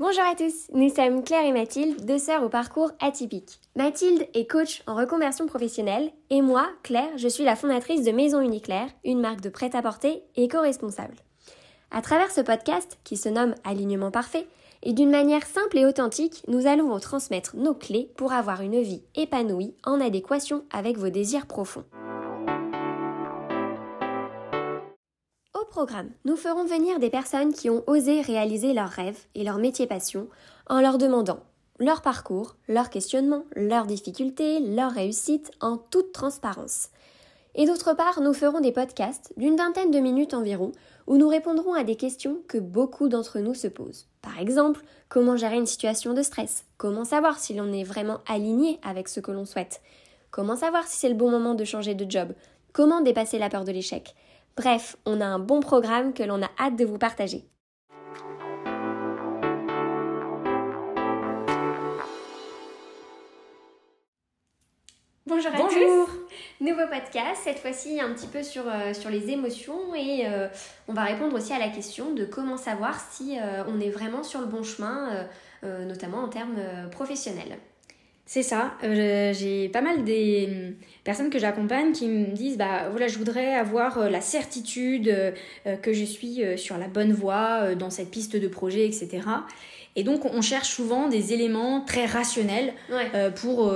Bonjour à tous, nous sommes Claire et Mathilde, deux sœurs au parcours atypique. Mathilde est coach en reconversion professionnelle et moi, Claire, je suis la fondatrice de Maison Uniclaire, une marque de prêt-à-porter éco-responsable. À travers ce podcast, qui se nomme Alignement parfait, et d'une manière simple et authentique, nous allons vous transmettre nos clés pour avoir une vie épanouie en adéquation avec vos désirs profonds. Programme, nous ferons venir des personnes qui ont osé réaliser leurs rêves et leur métier passion en leur demandant leur parcours, leurs questionnements, leurs difficultés, leurs réussites en toute transparence. Et d'autre part, nous ferons des podcasts d'une vingtaine de minutes environ où nous répondrons à des questions que beaucoup d'entre nous se posent. Par exemple, comment gérer une situation de stress? Comment savoir si l'on est vraiment aligné avec ce que l'on souhaite? Comment savoir si c'est le bon moment de changer de job? Comment dépasser la peur de l'échec? Bref, on a un bon programme que l'on a hâte de vous partager. Bonjour à Bonjour. tous Nouveau podcast, cette fois-ci un petit peu sur, euh, sur les émotions et euh, on va répondre aussi à la question de comment savoir si euh, on est vraiment sur le bon chemin, notamment en termes professionnels. C'est ça. Euh, j'ai pas mal des hum, personnes que j'accompagne qui me disent bah voilà, je voudrais avoir euh, la certitude euh, que je suis sur la bonne voie dans cette piste de projet, etc. Et donc on cherche souvent des éléments très rationnels pour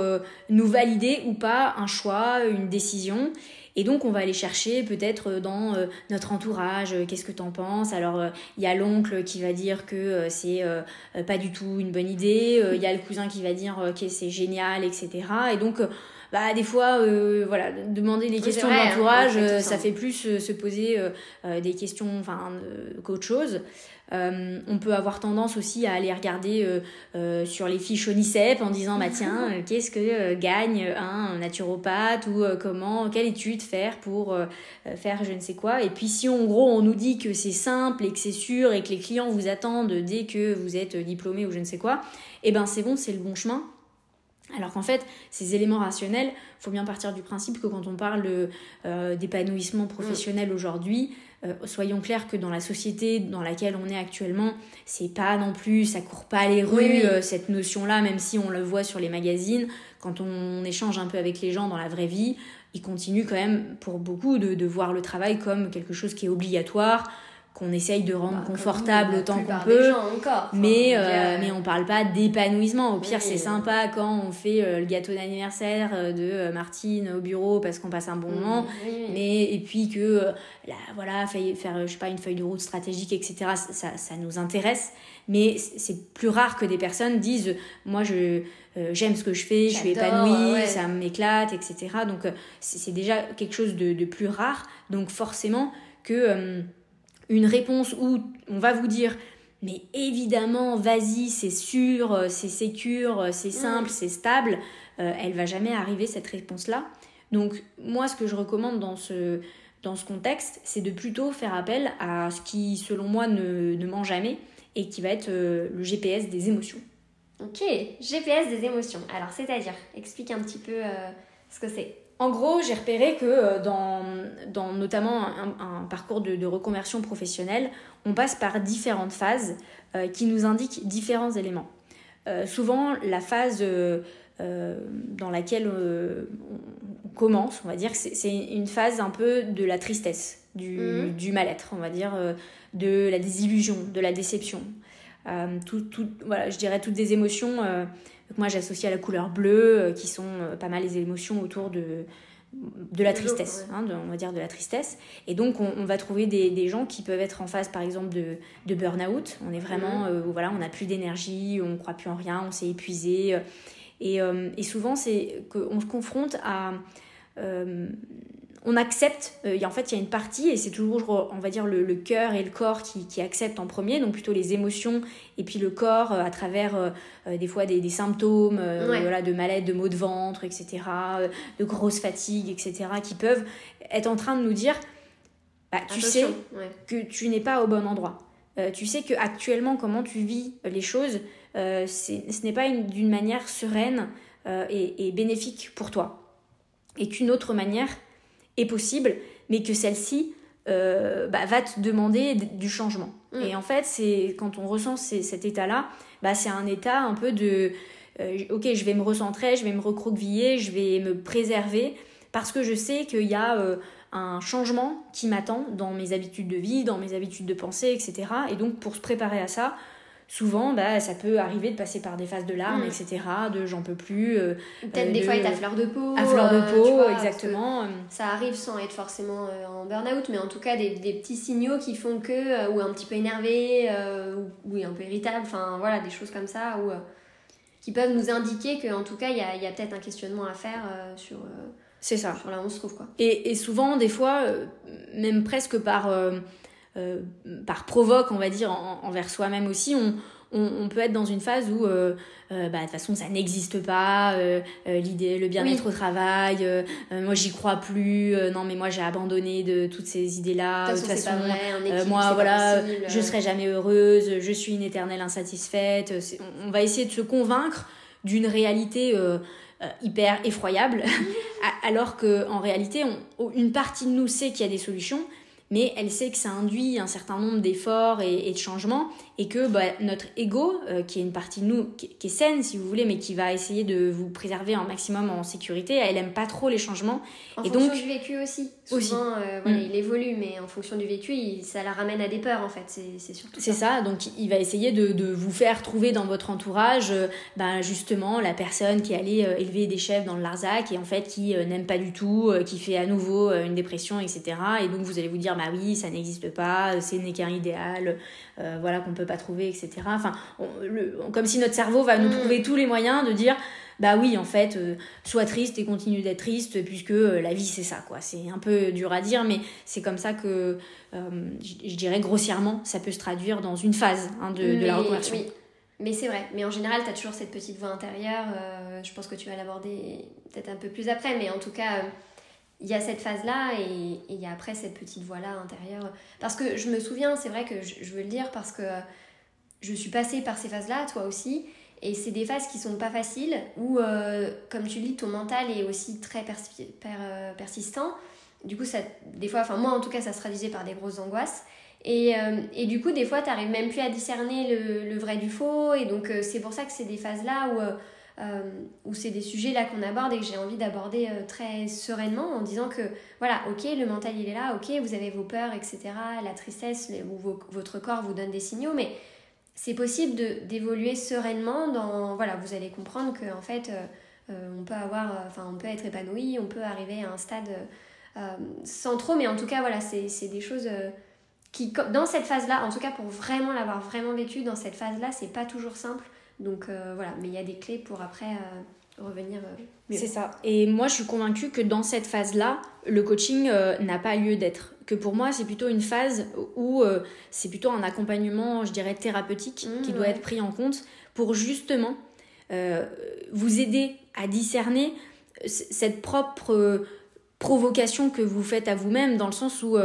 nous valider ou pas un choix, une décision. Et donc, on va aller chercher peut-être euh, dans euh, notre entourage, euh, qu'est-ce que t'en penses? Alors, il y a l'oncle qui va dire que c'est pas du tout une bonne idée, il y a le cousin qui va dire que c'est génial, etc. Et donc, bah, des fois, voilà, demander les questions de hein, l'entourage, ça fait plus se poser des questions enfin, qu'autre chose. Euh, on peut avoir tendance aussi à aller regarder euh, euh, sur les fiches ONICEP en disant bah tiens qu'est-ce que gagne un naturopathe ou comment quelle étude faire pour faire je ne sais quoi. Et puis si en gros on nous dit que c'est simple et que c'est sûr et que les clients vous attendent dès que vous êtes diplômé ou je ne sais quoi et eh ben c'est bon c'est le bon chemin alors qu'en fait, ces éléments rationnels, faut bien partir du principe que quand on parle d'épanouissement professionnel aujourd'hui, euh, soyons clairs que dans la société dans laquelle on est actuellement, c'est pas non plus, ça court pas les rues, euh, cette notion-là, même si on le voit sur les magazines, quand on échange un peu avec les gens dans la vraie vie, ils continuent quand même, pour beaucoup, de, de voir le travail comme quelque chose qui est obligatoire, qu'on essaye de rendre bah, confortable autant qu'on peut. mais, euh, mais on parle pas d'épanouissement. Au pire, c'est sympa quand on fait euh, le gâteau d'anniversaire euh, de Martine au bureau parce qu'on passe un bon moment. Mais, et puis que, là, voilà, faire, je sais pas, une feuille de route stratégique, etc., ça, ça nous intéresse. Mais c'est plus rare que des personnes disent, moi, je, j'aime ce que je fais, je suis épanouie, ça m'éclate, etc. Donc, c'est déjà quelque chose de, de, plus rare. Donc, forcément que une réponse où on va vous dire mais évidemment, vas-y, c'est sûr, euh, c'est sécure, euh, c'est simple, c'est stable, euh, elle va jamais arriver cette réponse-là. Donc moi, ce que je recommande dans ce, dans ce contexte, c'est de plutôt faire appel à ce qui, selon moi, ne, ne ment jamais et qui va être le GPS des émotions. Ok, GPS des émotions. Alors, c'est-à-dire, explique un petit peu ce que c'est. En gros, j'ai repéré que euh, dans, dans notamment un, parcours de, reconversion professionnelle, on passe par différentes phases euh, qui nous indiquent différents éléments. Euh, souvent, la phase dans laquelle on, commence, on va dire c'est une phase un peu de la tristesse, du, mhm. du mal-être, on va dire, de la désillusion, de la déception. Tout, tout, voilà, je dirais toutes des émotions moi, j'associe à la couleur bleue, euh, qui sont euh, pas mal les émotions autour de, de la tristesse, hein, on va dire de la tristesse. Et donc, on, va trouver des, des, gens qui peuvent être en phase, par exemple, de, de burn-out. On est vraiment, mhm. euh, voilà, on n'a plus d'énergie, on ne croit plus en rien, on s'est épuisé. Et, et souvent, c'est qu'on se confronte à on accepte, euh, en fait il y a une partie, et c'est toujours, on va dire, le, cœur et le corps qui, qui, acceptent en premier, donc plutôt les émotions, et puis le corps euh, à travers euh, des fois des, symptômes voilà, de mal-être, de maux de ventre, etc., de grosses fatigues, etc., qui peuvent être en train de nous dire, bah, tu sais que tu n'es pas au bon endroit. tu sais que actuellement comment tu vis les choses, ce n'est pas d'une manière sereine et, et bénéfique pour toi. Et qu'une autre manière est possible, mais que celle-ci euh, bah, va te demander du changement. Mm. Et en fait, c'est quand on ressent cet état-là, bah, c'est un état un peu de euh, ok, je vais me recentrer, je vais me recroqueviller, je vais me préserver parce que je sais qu'il y a euh, un changement qui m'attend dans mes habitudes de vie, dans mes habitudes de pensée, etc. Et donc pour se préparer à ça, souvent bah, ça peut arriver de passer par des phases de larmes, mm. etc. De j'en peux plus. Euh, Peut-être des fois être à fleur de peau. À fleur de peau, exactement. Ça arrive sans être forcément en burn-out, mais en tout cas des, des, petits signaux qui font que, ou un petit peu énervé, ou, un peu irritable, enfin voilà, des choses comme ça. Où, qui peuvent nous indiquer qu'en tout cas, il y a, y a peut-être un questionnement à faire euh, sur, euh, c'est ça. sur là où on se trouve. Quoi. Et, et souvent, des fois, euh, même presque par, par provoque, on va dire, envers soi-même aussi, on, on, peut être dans une phase où, euh, euh, bah, de toute façon, ça n'existe pas, euh, l'idée, le bien-être au travail, moi j'y crois plus, non mais moi j'ai abandonné de toutes ces idées-là, de toute façon, moi voilà, je serai jamais heureuse, je suis une éternelle insatisfaite, on, va essayer de se convaincre d'une réalité hyper effroyable, alors qu'en réalité, une partie de nous sait qu'il y a des solutions, mais elle sait que ça induit un certain nombre d'efforts et, de changements et que bah, notre ego, euh, qui est une partie de nous qui, est saine si vous voulez, mais qui va essayer de vous préserver un maximum en sécurité, elle aime pas trop les changements. En et fonction donc, du vécu aussi. Souvent, euh, mm. il évolue, mais en fonction du vécu, ça la ramène à des peurs en fait. C'est surtout. C'est ça. Donc il va essayer de, de, vous faire trouver dans votre entourage, euh, bah, justement la personne qui allait élever des chefs dans le Larzac et en fait qui n'aime pas du tout, qui fait à nouveau une dépression, etc. Et donc vous allez vous dire bah oui, ça n'existe pas, c'est n'est qu'un idéal, euh, voilà qu'on peut pas trouver, etc. Enfin, comme si notre cerveau va nous mm. trouver tous les moyens de dire bah oui, en fait, euh, sois triste et continue d'être triste puisque euh, la vie c'est ça, quoi. C'est un peu dur à dire, mais c'est comme ça que je dirais grossièrement, ça peut se traduire dans une phase hein, de, de, la reconversion. Oui. Mais c'est vrai, mais en général, tu as toujours cette petite voix intérieure. je pense que tu vas l'aborder peut-être un peu plus après, mais en tout cas, il y a cette phase-là et il y a après cette petite voix-là intérieure. Parce que je me souviens, c'est vrai que je, veux le dire parce que je suis passée par ces phases-là, toi aussi, et c'est des phases qui sont pas faciles, où, euh, comme tu dis, ton mental est aussi très euh, persistant. Du coup, ça, des fois, enfin moi en tout cas, ça se traduisait par des grosses angoisses. Et, euh, et du coup, des fois, tu n'arrives même plus à discerner le, le, vrai du faux. Et donc, c'est pour ça que c'est des phases-là où où c'est des sujets là qu'on aborde et que j'ai envie d'aborder euh, très sereinement en disant que voilà, ok, le mental il est là, ok, vous avez vos peurs, etc., la tristesse ou votre corps vous donne des signaux, mais c'est possible d'évoluer sereinement dans voilà, vous allez comprendre que en fait euh, on peut avoir, enfin on peut être épanoui, on peut arriver à un stade sans trop, mais en tout cas voilà, c'est des choses qui dans cette phase là, en tout cas pour vraiment l'avoir vraiment vécu dans cette phase là, c'est pas toujours simple donc euh, voilà, mais il y a des clés pour après euh, revenir. Euh, c'est ça. Et moi, je suis convaincue que dans cette phase-là, le coaching n'a pas lieu d'être. Que pour moi, c'est plutôt une phase où c'est plutôt un accompagnement, je dirais, thérapeutique mmh, qui doit être pris en compte pour justement vous aider à discerner cette propre provocation que vous faites à vous-même, dans le sens où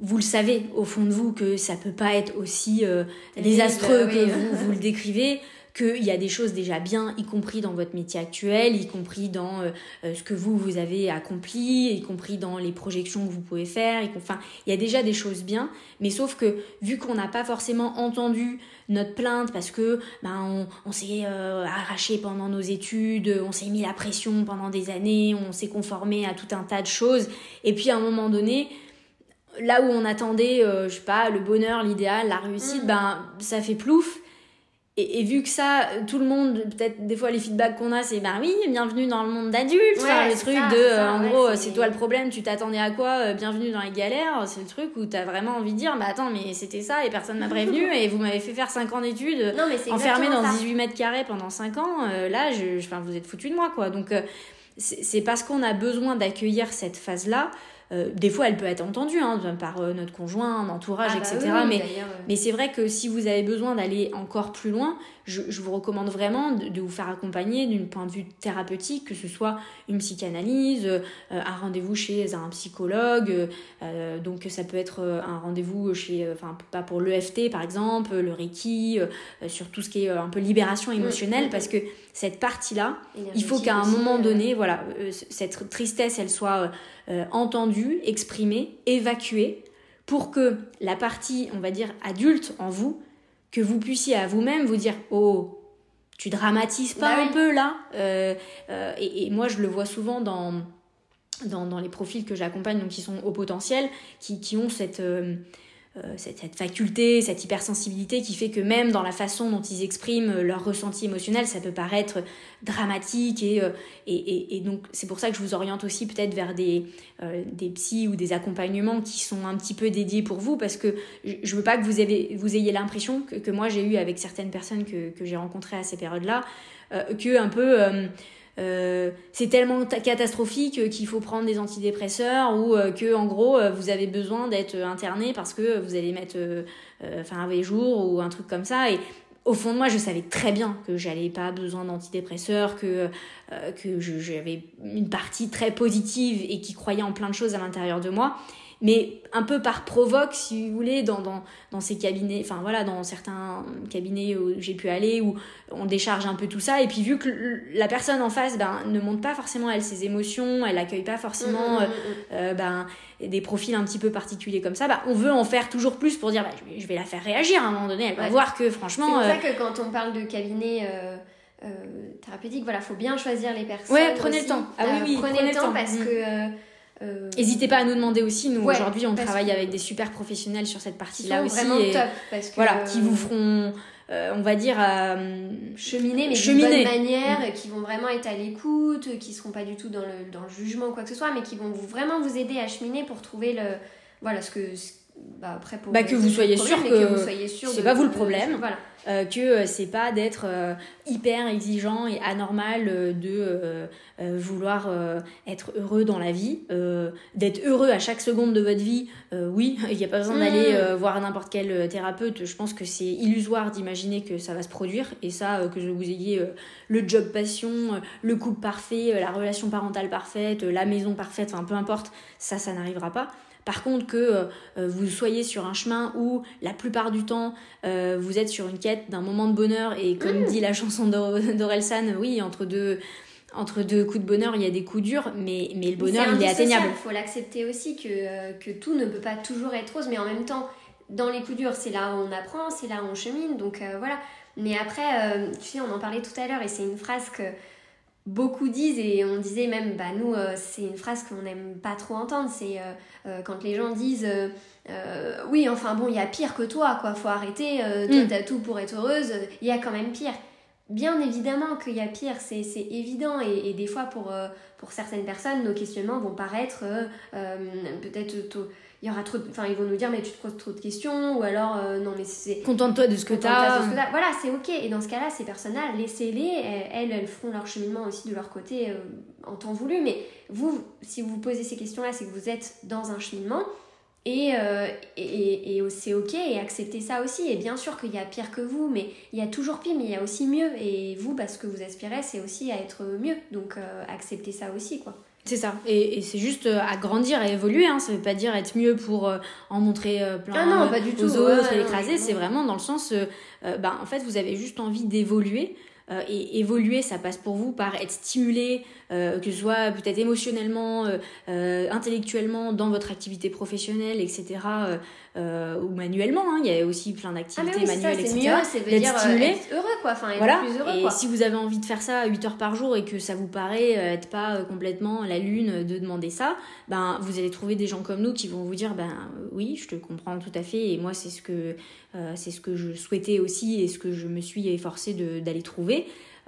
vous le savez au fond de vous que ça peut pas être aussi euh, désastreux que vous, vous le décrivez, qu'il y a des choses déjà bien, y compris dans votre métier actuel, y compris dans euh, euh, ce que vous, vous avez accompli, y compris dans les projections que vous pouvez faire. enfin, il y a déjà des choses bien, mais sauf que vu qu'on n'a pas forcément entendu notre plainte parce que ben, on, s'est arraché pendant nos études, on s'est mis la pression pendant des années, on s'est conformé à tout un tas de choses, et puis à un moment donné, là où on attendait, euh, je sais pas, le bonheur, l'idéal, la réussite, mm. ben ça fait plouf. Et, vu que ça, tout le monde, peut-être des fois les feedbacks qu'on a, c'est ben oui, bienvenue dans le monde d'adulte, le truc de, euh, en gros, c'est toi le problème, tu t'attendais à quoi, euh, bienvenue dans les galères, c'est le truc où t'as vraiment envie de dire, bah attends, mais c'était ça et personne m'a prévenu et vous m'avez fait faire 5 ans d'études, enfermé dans 18 mètres carrés pendant 5 ans, là, je, enfin, vous êtes foutu de moi, quoi. Donc, c'est parce qu'on a besoin d'accueillir cette phase-là euh, des fois, elle peut être entendue hein, par euh, notre conjoint, entourage, ah etc. Bah mais, mais c'est vrai que si vous avez besoin d'aller encore plus loin, je, vous recommande vraiment de, vous faire accompagner d'une point de vue thérapeutique, que ce soit une psychanalyse, euh, un rendez-vous chez un psychologue. donc ça peut être un rendez-vous chez, enfin pas pour l'EFT par exemple, le Reiki, sur tout ce qui est un peu libération mmh, émotionnelle, mmh, parce mmh. que cette partie-là, il faut qu'à un moment donné, voilà, cette tristesse, elle soit euh, entendue, exprimée, évacuée, pour que la partie, on va dire, adulte en vous, que vous puissiez à vous-même vous dire Oh, tu dramatises pas bah un peu là euh, euh, et, moi, je le vois souvent dans, dans, les profils que j'accompagne, donc qui sont au potentiel, qui, qui ont cette. Euh, euh, cette, faculté, cette hypersensibilité qui fait que même dans la façon dont ils expriment euh, leur ressenti émotionnel, ça peut paraître dramatique euh, et, et, et, donc c'est pour ça que je vous oriente aussi peut-être vers des, des psys ou des accompagnements qui sont un petit peu dédiés pour vous parce que je veux pas que vous, vous ayez l'impression que, que, moi j'ai eu avec certaines personnes que, que j'ai rencontrées à ces périodes-là, que un peu euh, c'est tellement catastrophique qu'il faut prendre des antidépresseurs ou euh, que en gros euh, vous avez besoin d'être interné parce que vous allez mettre enfin un jour ou un truc comme ça. Et au fond de moi, je savais très bien que j'allais pas besoin d'antidépresseurs, que, que j'avais une partie très positive et qui croyait en plein de choses à l'intérieur de moi mais un peu par provoque, si vous voulez, dans, dans, dans ces cabinets, enfin voilà, dans certains cabinets où j'ai pu aller, où on décharge un peu tout ça, et puis vu que la personne en face ben, ne montre pas forcément, elle, ses émotions, elle accueille pas forcément mmh, mmh, mmh, euh, euh, ben, des profils un petit peu particuliers comme ça, ben, on veut en faire toujours plus pour dire, ben, je, vais, la faire réagir à un moment donné, elle va voir que franchement... C'est pour ça euh, que quand on parle de cabinet... thérapeutique, voilà, faut bien choisir les personnes. Ouais, prenez le temps. Ah oui, oui, prenez, le temps, parce que N'hésitez pas à nous demander aussi. Nous, aujourd'hui, on travaille avec des super professionnels sur cette partie-là aussi. Vraiment et top, parce que voilà, qui vous feront, euh, on va dire, euh, cheminer, mais cheminer. d'une bonne manière, mm. qui vont vraiment être à l'écoute, qui seront pas du tout dans le, dans le jugement ou quoi que ce soit, mais qui vont vous, vraiment vous aider à cheminer pour trouver le, voilà, ce que, bah, après pour bah, que vous soyez sûr que, que vous soyez sûr c'est pas vous le problème. voilà. Euh, que euh, c'est pas d'être euh, hyper exigeant et anormal de vouloir être heureux dans la vie, d'être heureux à chaque seconde de votre vie. oui, il n'y a pas besoin d'aller mm. voir n'importe quel thérapeute. Je pense que c'est illusoire d'imaginer que ça va se produire et ça, que vous ayez le job passion, le couple parfait, la relation parentale parfaite, la maison parfaite, enfin peu importe, ça, ça n'arrivera pas. Par contre, que euh, euh, vous soyez sur un chemin où la plupart du temps euh, vous êtes sur une quête d'un moment de bonheur et comme mm. dit la chanson d'Orelsan, oui, entre deux entre deux coups de bonheur, il y a des coups durs, mais, mais le bonheur, il est atteignable. Il faut l'accepter aussi que, que tout ne peut pas toujours être rose, mais en même temps, dans les coups durs, c'est là où on apprend, c'est là où on chemine, donc voilà. Mais après, tu sais, on en parlait tout à l'heure, et c'est une phrase que beaucoup disent et on disait même bah nous euh, c'est une phrase qu'on n'aime pas trop entendre c'est euh, euh, quand les gens disent oui enfin bon il y a pire que toi quoi faut arrêter toi mm. t'as tout pour être heureuse il y a quand même pire bien évidemment qu'il y a pire c'est évident et, et, des fois pour pour certaines personnes nos questionnements vont paraître peut-être il y aura trop enfin ils vont nous dire mais tu te poses trop de questions ou alors euh, non mais c'est contente-toi de ce que tu as voilà c'est ok. Et dans ce cas-là ces personnes-là laissez-les. Elles elles feront leur cheminement aussi de leur côté euh, en temps voulu. Mais vous si vous vous posez ces questions-là c'est que vous êtes dans un cheminement. Et, euh, et, et, c'est ok. Et acceptez ça aussi. Et bien sûr qu'il y a pire que vous mais il y a toujours pire mais il y a aussi mieux. Et vous parce que vous aspirez c'est aussi à être mieux. Donc acceptez ça aussi quoi c'est ça. Et, c'est juste euh, à grandir, à évoluer. Hein. Ça veut pas dire être mieux pour euh, en montrer euh, plein ah non, pas du aux tout. autres et l'écraser. C'est vraiment dans le sens, ben, en fait, vous avez juste envie d'évoluer. Et évoluer, ça passe pour vous par être stimulé, que ce soit peut-être émotionnellement, intellectuellement, dans votre activité professionnelle, etc. Euh, ou manuellement. Hein. Il y a aussi plein d'activités ah manuelles, etc. Mieux, c'est de dire euh, être heureux, quoi. Enfin, être voilà. plus heureux, et si vous avez envie de faire ça 8 heures par jour et que ça vous paraît euh, être pas complètement la lune de demander ça, ben vous allez trouver des gens comme nous qui vont vous dire ben oui, je te comprends tout à fait et moi c'est ce que c'est ce que je souhaitais aussi et ce que je me suis efforcée d'aller trouver.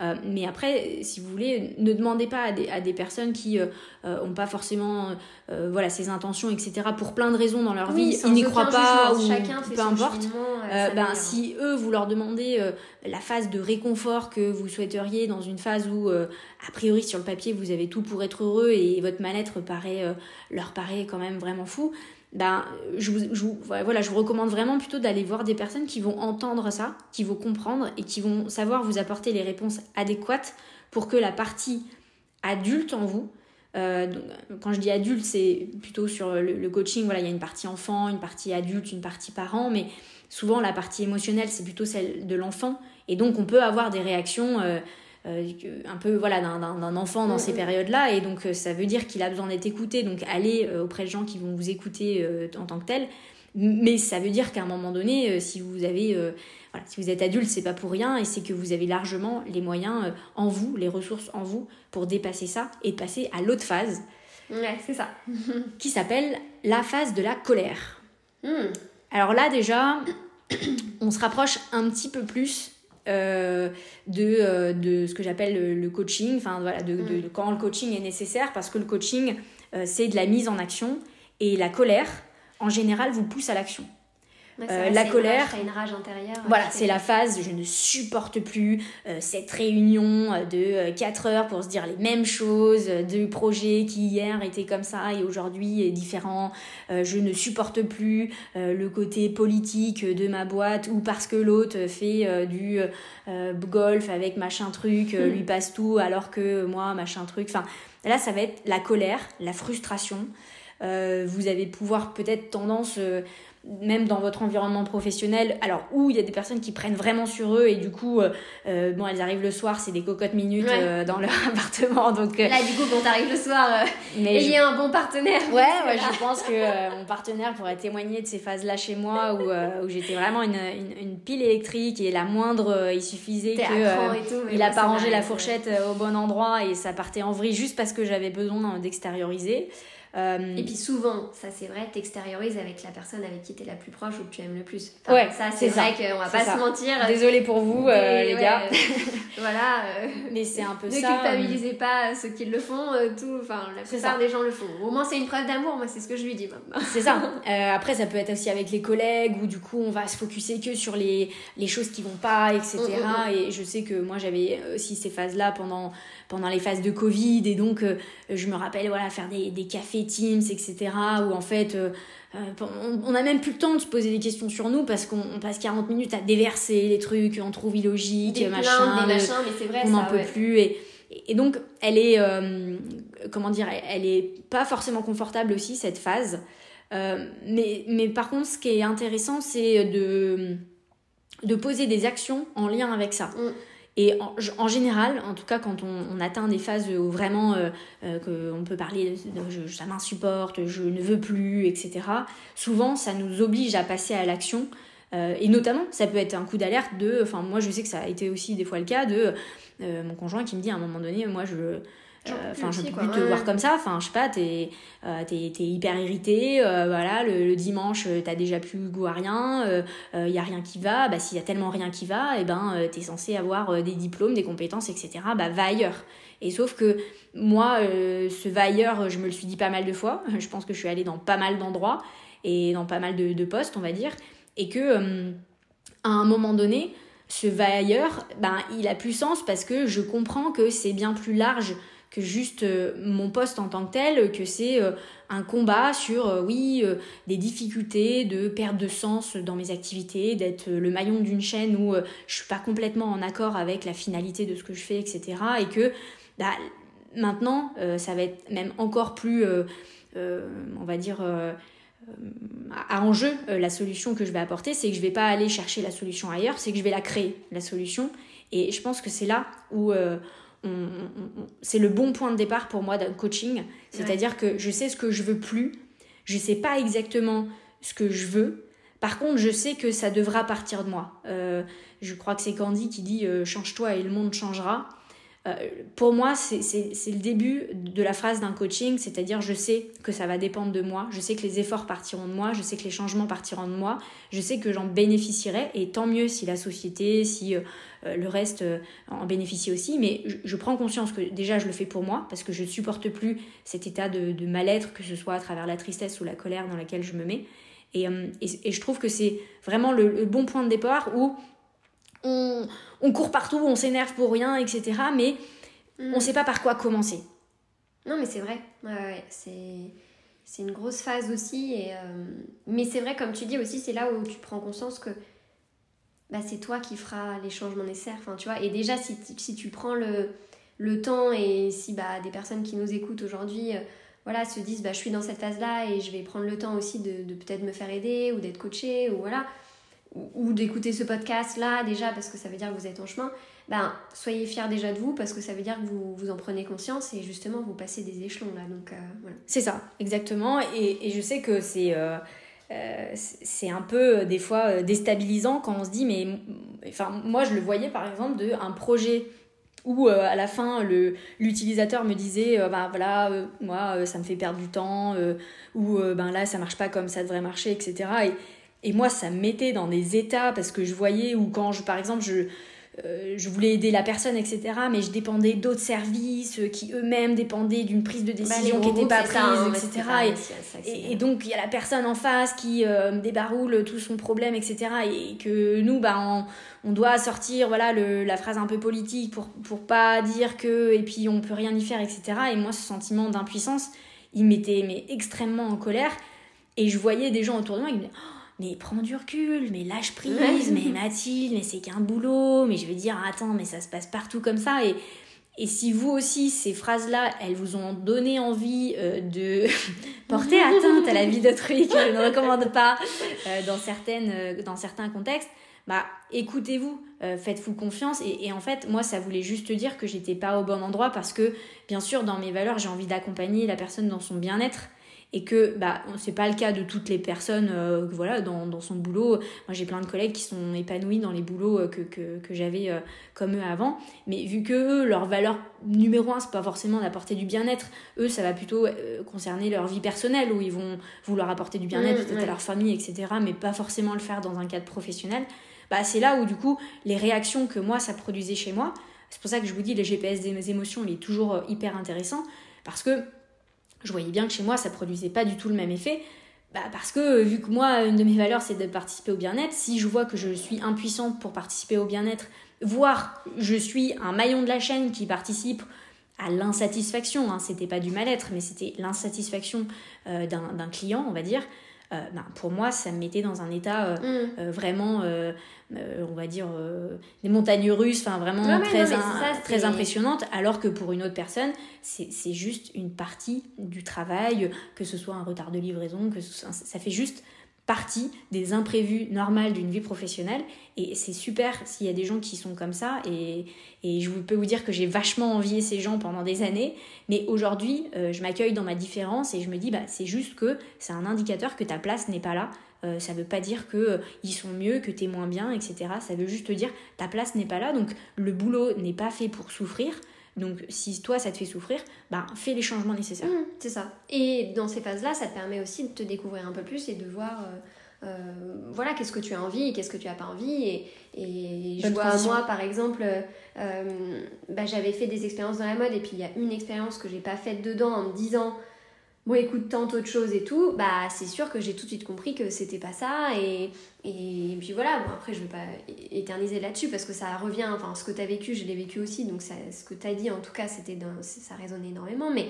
Euh, mais après, si vous voulez, ne demandez pas à des, à des personnes qui n'ont euh, euh, pas forcément voilà, ces intentions, etc., pour plein de raisons dans leur vie, ils n'y croient pas, ou Chacun peu importe. ben, si eux, vous leur demandez la phase de réconfort que vous souhaiteriez dans une phase où, a priori, sur le papier, vous avez tout pour être heureux et votre mal-être paraît, leur paraît quand même vraiment fou, ben, je vous, voilà, je vous recommande vraiment plutôt d'aller voir des personnes qui vont entendre ça, qui vont comprendre et qui vont savoir vous apporter les réponses adéquates pour que la partie adulte en vous, euh, quand je dis adulte, c'est plutôt sur le, coaching, voilà, il y a une partie enfant, une partie adulte, une partie parent, mais souvent la partie émotionnelle, c'est plutôt celle de l'enfant. Et donc on peut avoir des réactions euh, un peu voilà d'un enfant dans ces périodes-là et donc euh, ça veut dire qu'il a besoin d'être écouté donc allez euh, auprès de gens qui vont vous écouter en tant que tel Mais ça veut dire qu'à un moment donné, si vous avez voilà, si vous êtes adulte, c'est pas pour rien et c'est que vous avez largement les moyens en vous, les ressources en vous pour dépasser ça et passer à l'autre phase. Ouais, c'est ça. qui s'appelle la phase de la colère. Hmm. Alors là, déjà, on se rapproche un petit peu plus euh, de, euh, de ce que j'appelle le, coaching, enfin voilà, de, de, mm. quand le coaching est nécessaire, parce que le coaching, euh, c'est de la mise en action, et la colère, en général, vous pousse à l'action. Euh, la colère, une rage intérieure. Voilà, c'est la phase je ne supporte plus euh, cette réunion euh, de 4 heures pour se dire les mêmes choses, de projet qui hier était comme ça et aujourd'hui est différent. je ne supporte plus le côté politique de ma boîte ou parce que l'autre fait du golf avec machin truc, hmm. lui passe tout alors que moi machin truc. Enfin, là, ça va être la colère, la frustration. vous allez pouvoir peut-être tendance même dans votre environnement professionnel, alors où il y a des personnes qui prennent vraiment sur eux et du coup, euh, euh, bon, elles arrivent le soir, c'est des cocottes minutes euh, dans leur appartement. Donc, Là, du coup, quand t'arrives le soir, mais il y a un bon partenaire. Ouais, ouais je pense que mon partenaire pourrait témoigner de ces phases-là chez moi où, où j'étais vraiment une, une, pile électrique et la moindre, il suffisait que il a pas rangé la fourchette au bon endroit et ça partait en vrille juste parce que j'avais besoin d'extérioriser. Euh, et puis souvent, ça c'est vrai, t'extériorises avec la personne avec qui t'es la plus proche ou que tu aimes le plus. ouais, ça c'est vrai qu'on va pas se mentir. Désolée pour vous, euh, les gars. voilà. Euh, mais c'est un peu ça. Ne culpabilisez pas ceux qui le font, tout. Enfin, la plupart des gens le font. Au moins, c'est une preuve d'amour, moi c'est ce que je lui dis maintenant. c'est ça. après, ça peut être aussi avec les collègues où du coup on va se focuser que sur les, les choses qui vont pas, etc. Mm, mm, mm. Et je sais que moi j'avais aussi ces phases-là pendant pendant les phases de Covid et donc euh, je me rappelle voilà faire des, des cafés Teams etc où en fait euh, euh, on n'a même plus le temps de se poser des questions sur nous parce qu'on passe 40 minutes à déverser les trucs, on trouve illogique, des machin, des machins, mais c'est vrai, on n'en peut plus. Et, et donc, elle est, comment dire, elle est pas forcément confortable aussi, cette phase. mais, mais par contre, ce qui est intéressant, c'est de, de poser des actions en lien avec ça. Mm. Et en, général, en tout cas quand on, atteint des phases où vraiment euh, euh, qu'on peut parler de, ça m'insupporte, je ne veux plus, etc., souvent ça nous oblige à passer à l'action. Euh, et notamment, ça peut être un coup d'alerte de, enfin moi je sais que ça a été aussi des fois le cas de mon conjoint qui me dit à un moment donné, moi je enfin, je peux plus te voir comme ça. Enfin, je sais pas, t'es euh, es, hyper irrité. Euh, voilà, le, dimanche, t'as déjà plus goût à rien. Il y a rien qui va. Bah, s'il y a tellement rien qui va, et eh ben, t'es censé avoir des diplômes, des compétences, etc. Bah, va ailleurs. Et sauf que moi, ce va ailleurs, je me le suis dit pas mal de fois. Je pense que je suis allée dans pas mal d'endroits et dans pas mal de, de, postes, on va dire. Et que, à un moment donné, ce va ailleurs, ben, il a plus sens parce que je comprends que c'est bien plus large que juste euh, mon poste en tant que tel, que c'est euh, un combat sur, euh, oui, des difficultés de perte de sens dans mes activités, d'être le maillon d'une chaîne où je suis pas complètement en accord avec la finalité de ce que je fais, etc. Et que bah, maintenant, ça va être même encore plus, on va dire, à enjeu la solution que je vais apporter, c'est que je vais pas aller chercher la solution ailleurs, c'est que je vais la créer, la solution. Et je pense que c'est là où c'est le bon point de départ pour moi d'un coaching. C'est-à-dire que je sais ce que je veux plus, je sais pas exactement ce que je veux. Par contre, je sais que ça devra partir de moi. Euh, je crois que c'est Candy qui dit euh, change-toi et le monde changera. Euh, pour moi, c'est le début de la phrase d'un coaching, c'est-à-dire je sais que ça va dépendre de moi, je sais que les efforts partiront de moi, je sais que les changements partiront de moi, je sais que j'en bénéficierai, et tant mieux si la société, si euh, euh, le reste en bénéficie aussi, mais je, prends conscience que déjà je le fais pour moi, parce que je ne supporte plus cet état de, mal-être, que ce soit à travers la tristesse ou la colère dans laquelle je me mets. Et, et, je trouve que c'est vraiment le bon point de départ où on, court partout, on s'énerve pour rien, etc. Mais on ne mm. sait pas par quoi commencer. Non, mais c'est vrai. c'est, c'est une grosse phase aussi. Et, euh, Mais c'est vrai, comme tu dis aussi, c'est là où tu prends conscience que bah, c'est toi qui feras les changements nécessaires. Enfin, tu vois, et déjà, si, si tu prends le, le temps et si bah, des personnes qui nous écoutent aujourd'hui euh, voilà, se disent bah, je suis dans cette phase-là et je vais prendre le temps aussi de, de peut-être me faire aider ou d'être coachée ou voilà ou, d'écouter ce podcast là déjà parce que ça veut dire que vous êtes en chemin, ben soyez fiers déjà de vous parce que ça veut dire que vous, vous en prenez conscience et justement vous passez des échelons là. Donc euh, voilà. C'est ça, exactement. Et, et, je sais que c'est. Euh, c'est un peu des fois déstabilisant quand on se dit mais enfin moi je le voyais par exemple de un projet où à la fin l'utilisateur me disait bah voilà moi ça me fait perdre du temps ou ben là ça marche pas comme ça devrait marcher etc et, et moi ça me mettait dans des états parce que je voyais ou quand je par exemple je euh, je voulais aider la personne, etc. Mais je dépendais d'autres services euh, qui eux-mêmes dépendaient d'une prise de bah, décision qui n'était pas prise, hein, etc. et, donc il y a la personne en face qui euh, débaroule tout son problème, etc. Et que nous, bah, on, doit sortir voilà, le, la phrase un peu politique pour, pour pas dire que, et puis on peut rien y faire, etc. Et moi, ce sentiment d'impuissance, il m'était extrêmement en colère. Et je voyais des gens autour de moi qui me disaient mais prends du recul, mais lâche prise, mais Mathilde, mais c'est qu'un boulot, mais je vais dire, attends, mais ça se passe partout comme ça. Et, et si vous aussi, ces phrases-là, elles vous ont donné envie euh, de porter atteinte à la vie d'autrui, que je ne recommande pas euh, dans, certaines, euh, dans certains contextes, bah écoutez-vous, faites-vous confiance. Et, et, en fait, moi, ça voulait juste dire que j'étais pas au bon endroit parce que, bien sûr, dans mes valeurs, j'ai envie d'accompagner la personne dans son bien-être et que bah c'est pas le cas de toutes les personnes euh, voilà dans, dans, son boulot. Moi j'ai plein de collègues qui sont épanouis dans les boulots euh, que, que, que j'avais euh, comme eux avant. Mais vu que eux leur valeur numéro un c'est pas forcément d'apporter du bien-être. Eux ça va plutôt concerner leur vie personnelle où ils vont vouloir apporter du bien-être mmh, à leur famille etc mais pas forcément le faire dans un cadre professionnel. Bah c'est là où du coup les réactions que moi ça produisait chez moi c'est pour ça que je vous dis le GPS des émotions il est toujours hyper intéressant parce que je voyais bien que chez moi, ça produisait pas du tout le même effet. Bah parce que vu que moi, une de mes valeurs, c'est de participer au bien-être, si je vois que je suis impuissante pour participer au bien-être, voire je suis un maillon de la chaîne qui participe à l'insatisfaction, hein, c'était pas du mal-être, mais c'était l'insatisfaction euh, d'un client, on va dire, ben, pour moi, ça me mettait dans un état euh, mm. euh, vraiment, on va dire, des montagnes russes, enfin vraiment très, très impressionnante, alors que pour une autre personne, c'est juste une partie du travail, que ce soit un retard de livraison, que ça fait juste partie des imprévus normales d'une vie professionnelle. Et c'est super s'il y a des gens qui sont comme ça. Et, et je peux vous dire que j'ai vachement envié ces gens pendant des années. Mais aujourd'hui, euh, je m'accueille dans ma différence et je me dis, bah, c'est juste que c'est un indicateur que ta place n'est pas là. Euh, ça veut pas dire que euh, sont mieux, que tu es moins bien, etc. Ça veut juste dire ta place n'est pas là. Donc le boulot n'est pas fait pour souffrir. Donc si toi ça te fait souffrir, bah fais les changements nécessaires. Mmh, c'est ça. Et dans ces phases-là, ça te permet aussi de te découvrir un peu plus et de voir euh, euh, voilà qu'est-ce que tu as envie et qu'est-ce que tu as pas envie. Et, et je vois moi par exemple, euh, bah, j'avais fait des expériences dans la mode et puis il y a une expérience que j'ai pas faite dedans en me disant bon écoute tant autre chose et tout, bah c'est sûr que j'ai tout de suite compris que c'était pas ça et, puis voilà, après je vais pas éterniser là-dessus parce que ça revient, enfin ce que tu as vécu, je l'ai vécu aussi, donc ce que tu as dit en tout cas c'était ça résonne énormément, mais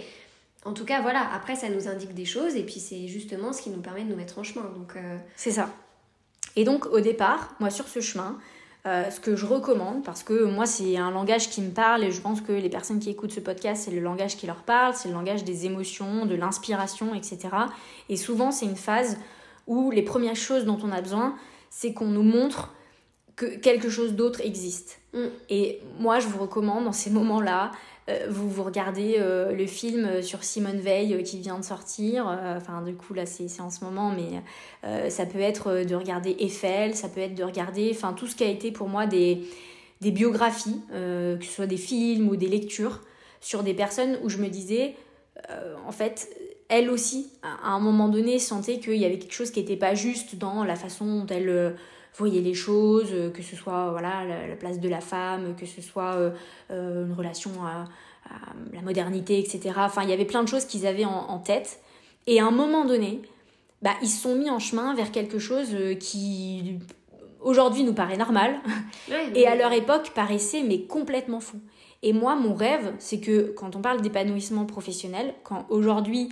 en tout cas voilà, après ça nous indique des choses et puis c'est justement ce qui nous permet de nous mettre en chemin. Donc euh, c'est ça. Et donc au départ, moi sur ce chemin, euh, ce que je recommande, parce que moi c'est un langage qui me parle et je pense que les personnes qui écoutent ce podcast, c'est le langage qui leur parle, c'est le langage des émotions, de l'inspiration, etc. Et souvent c'est une phase où les premières choses dont on a besoin, c'est qu'on nous montre que quelque chose d'autre existe. Mm. Et moi je vous recommande dans ces moments-là vous, vous regardez euh, le film sur Simone Veil euh, qui vient de sortir. Enfin, du coup, là, c'est en ce moment, mais ça peut être de regarder Eiffel, ça peut être de regarder enfin, tout ce qui a été pour moi des, des biographies, que ce soit des films ou des lectures, sur des personnes où je me disais, en fait, elle aussi, à un moment donné, sentait qu'il y avait quelque chose qui n'était pas juste dans la façon dont elle voyait les choses, que ce soit voilà, la, place de la femme, que ce soit une relation à, la modernité, etc. Enfin, il y avait plein de choses qu'ils avaient en, tête. Et à un moment donné, bah, ils se sont mis en chemin vers quelque chose euh, qui aujourd'hui nous paraît normal et à leur époque paraissait mais complètement fou. Et moi, mon rêve, c'est que quand on parle d'épanouissement professionnel, quand aujourd'hui,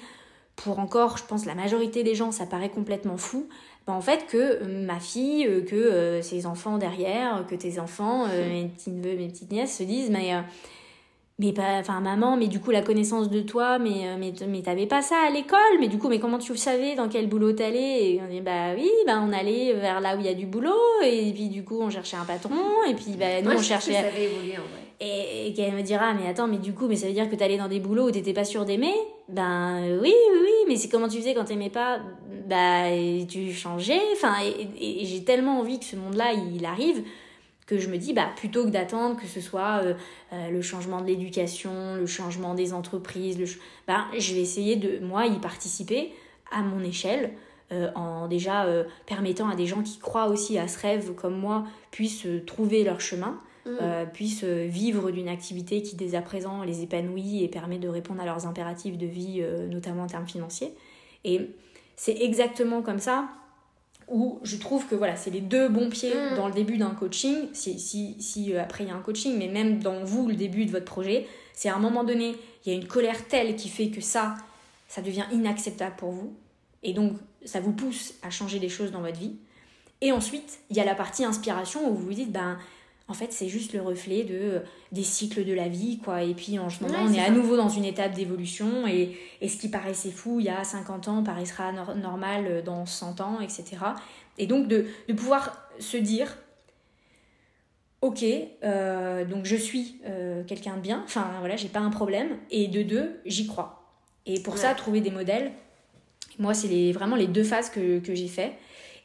pour encore, je pense, la majorité des gens, ça paraît complètement fou, bah, en fait, que euh, ma fille, euh, que ses enfants derrière, que tes enfants, mes petits neveux, mes petites nièces se disent, mais mais pas enfin maman mais du coup la connaissance de toi mais euh, mais mais t'avais pas ça à l'école mais du coup mais comment tu savais dans quel boulot t'allais et on dit bah oui bah on allait vers là où il y a du boulot et puis du coup on cherchait un patron et puis bah nous on cherchait ça avait évolué en vrai. et, et qu'elle me dira mais attends mais du coup mais ça veut dire que t'allais dans des boulots où t'étais pas sûr d'aimer? Ben euh, oui oui oui mais c'est comment tu faisais quand t'aimais pas? Bah tu changeais? Enfin et, et- et j'ai tellement envie que ce monde là il arrive que je me dis bah plutôt que d'attendre que ce soit euh, euh, le changement de l'éducation, le changement des entreprises, le ch- bah, je vais essayer de moi y participer à mon échelle euh, en déjà permettant à des gens qui croient aussi à ce rêve comme moi puissent trouver leur chemin, Mm. euh, puissent vivre d'une activité qui dès à présent les épanouit et permet de répondre à leurs impératifs de vie, notamment en termes financiers. Et c'est exactement comme ça où je trouve que voilà, c'est les deux bons pieds Mm. dans le début d'un coaching. Si, si, si euh, après il y a un coaching, mais même dans vous, le début de votre projet, c'est à un moment donné, il y a une colère telle qui fait que ça, ça devient inacceptable pour vous. Et donc, ça vous pousse à changer des choses dans votre vie. Et ensuite, il y a la partie inspiration où vous vous dites, ben, en fait, c'est juste le reflet de, euh, des cycles de la vie, quoi. Et puis, en ce moment, Ouais, on est à nouveau dans une étape d'évolution. Et, et ce qui paraissait fou il y a 50 ans paraîtra nor- normal euh, dans 100 ans, etc. Et donc, de, de pouvoir se dire, ok, euh, donc je suis euh, quelqu'un de bien, enfin, voilà, j'ai pas un problème. Et de deux, j'y crois. Et pour ça, trouver des modèles, moi, c'est les, vraiment les deux phases que, que j'ai fait.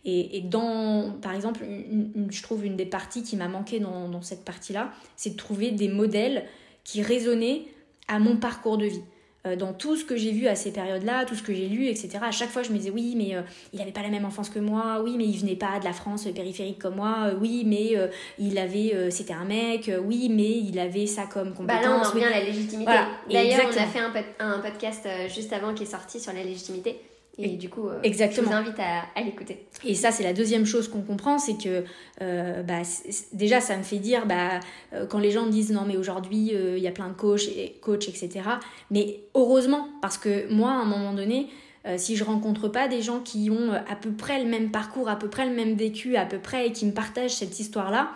Et, et dans, par exemple, une- une- je trouve une des parties qui m'a manqué dans, dans cette partie-là, c'est de trouver des modèles qui résonnaient à mon parcours de vie. Euh, dans tout ce que j'ai vu à ces périodes-là, tout ce que j'ai lu, etc. À chaque fois, je me disais oui, mais euh, il n'avait pas la même enfance que moi. Oui, mais il venait pas de la France périphérique comme moi. euh, oui, mais euh, il avait, c'était un mec. oui, mais il avait ça comme Bah compétence. là, on en oui. revient à la légitimité. Voilà, D'ailleurs, on a fait un, pod- un podcast juste avant qui est sorti sur la légitimité. Et Et- du coup, euh, exactement. je vous invite à, à l'écouter. Et ça, c'est la deuxième chose qu'on comprend, c'est que euh, bah, déjà, ça me fait dire, bah, euh, quand les gens me disent non, mais aujourd'hui, euh, il y a plein de coachs, et, coachs, etc. Mais heureusement, parce que moi, à un moment donné, si je rencontre pas des gens qui ont à peu près le même parcours, à peu près le même vécu, à peu près, et qui me partagent cette histoire-là,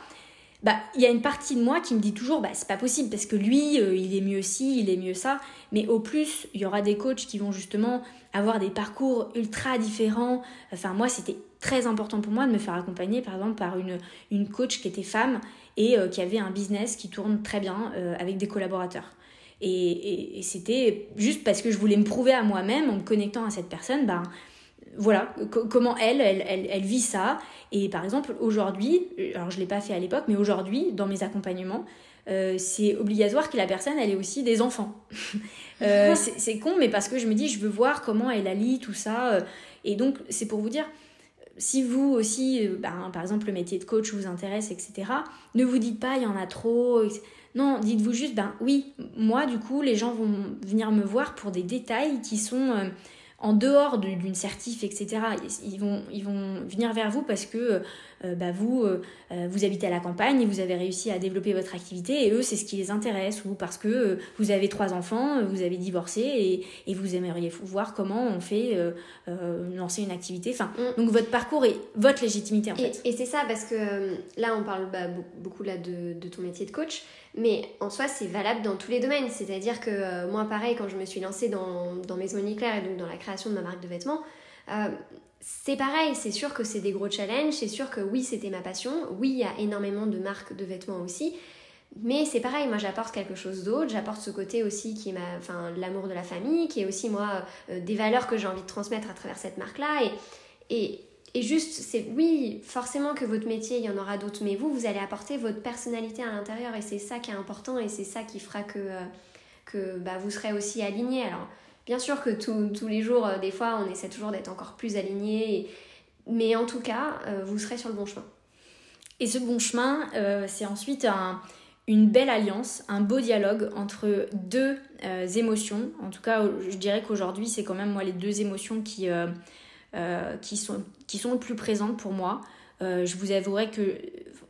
bah, il y a une partie de moi qui me dit toujours, bah, c'est pas possible parce que lui, euh, il est mieux ci, il est mieux ça. Mais au plus, il y aura des coachs qui vont justement avoir des parcours ultra différents. Enfin, moi, c'était très important pour moi de me faire accompagner, par exemple, par une, une coach qui était femme et euh, qui avait un business qui tourne très bien euh, avec des collaborateurs. Et, c'était juste parce que je voulais me prouver à moi-même en me connectant à cette personne, ben voilà, co- comment elle, elle, elle, elle vit ça. Et par exemple, aujourd'hui, alors je ne l'ai pas fait à l'époque, mais aujourd'hui, dans mes accompagnements, euh, c'est obligatoire que la personne, elle ait aussi des enfants. Euh, c'est con, mais parce que je me dis, je veux voir comment elle allie tout ça. euh, Et donc, c'est pour vous dire, si vous aussi, euh, ben, par exemple, le métier de coach vous intéresse, etc., ne vous dites pas, il y en a trop. Non, dites-vous juste, ben oui, moi, du coup, les gens vont venir me voir pour des détails qui sont euh, en dehors de- d'une certif, etc. Ils vont, ils vont venir vers vous parce que euh, bah, vous, euh, euh, vous habitez à la campagne et vous avez réussi à développer votre activité et eux, c'est ce qui les intéresse. Ou parce que euh, vous avez trois enfants, euh, vous avez divorcé et, et vous aimeriez voir comment on fait euh, euh, lancer une activité. Enfin, Mm. donc votre parcours et votre légitimité en Et, fait. et c'est ça parce que euh, là on parle bah, be- beaucoup là de, de ton métier de coach, mais en soi c'est valable dans tous les domaines. C'est-à-dire que euh, moi pareil quand je me suis lancée dans, dans Maison Claire et donc dans la création de ma marque de vêtements, euh, c'est pareil, c'est sûr que c'est des gros challenges, c'est sûr que oui c'était ma passion, oui il y a énormément de marques de vêtements aussi, mais c'est pareil, moi j'apporte quelque chose d'autre, j'apporte ce côté aussi qui est ma, enfin, l'amour de la famille, qui est aussi moi euh, des valeurs que j'ai envie de transmettre à travers cette marque-là. Et, et, et juste, c'est oui, forcément que votre métier, il y en aura d'autres, mais vous, vous allez apporter votre personnalité à l'intérieur et c'est ça qui est important et c'est ça qui fera que, euh, que bah, vous serez aussi aligné. Alors, bien sûr que tous- les jours, euh, des fois, on essaie toujours d'être encore plus aligné, et- mais en tout cas, euh, vous serez sur le bon chemin. Et ce bon chemin, euh, c'est ensuite un- une belle alliance, un beau dialogue entre deux émotions. En tout cas, je dirais qu'aujourd'hui, c'est quand même moi les deux émotions qui, sont, le plus présentes pour moi. Je vous avouerai que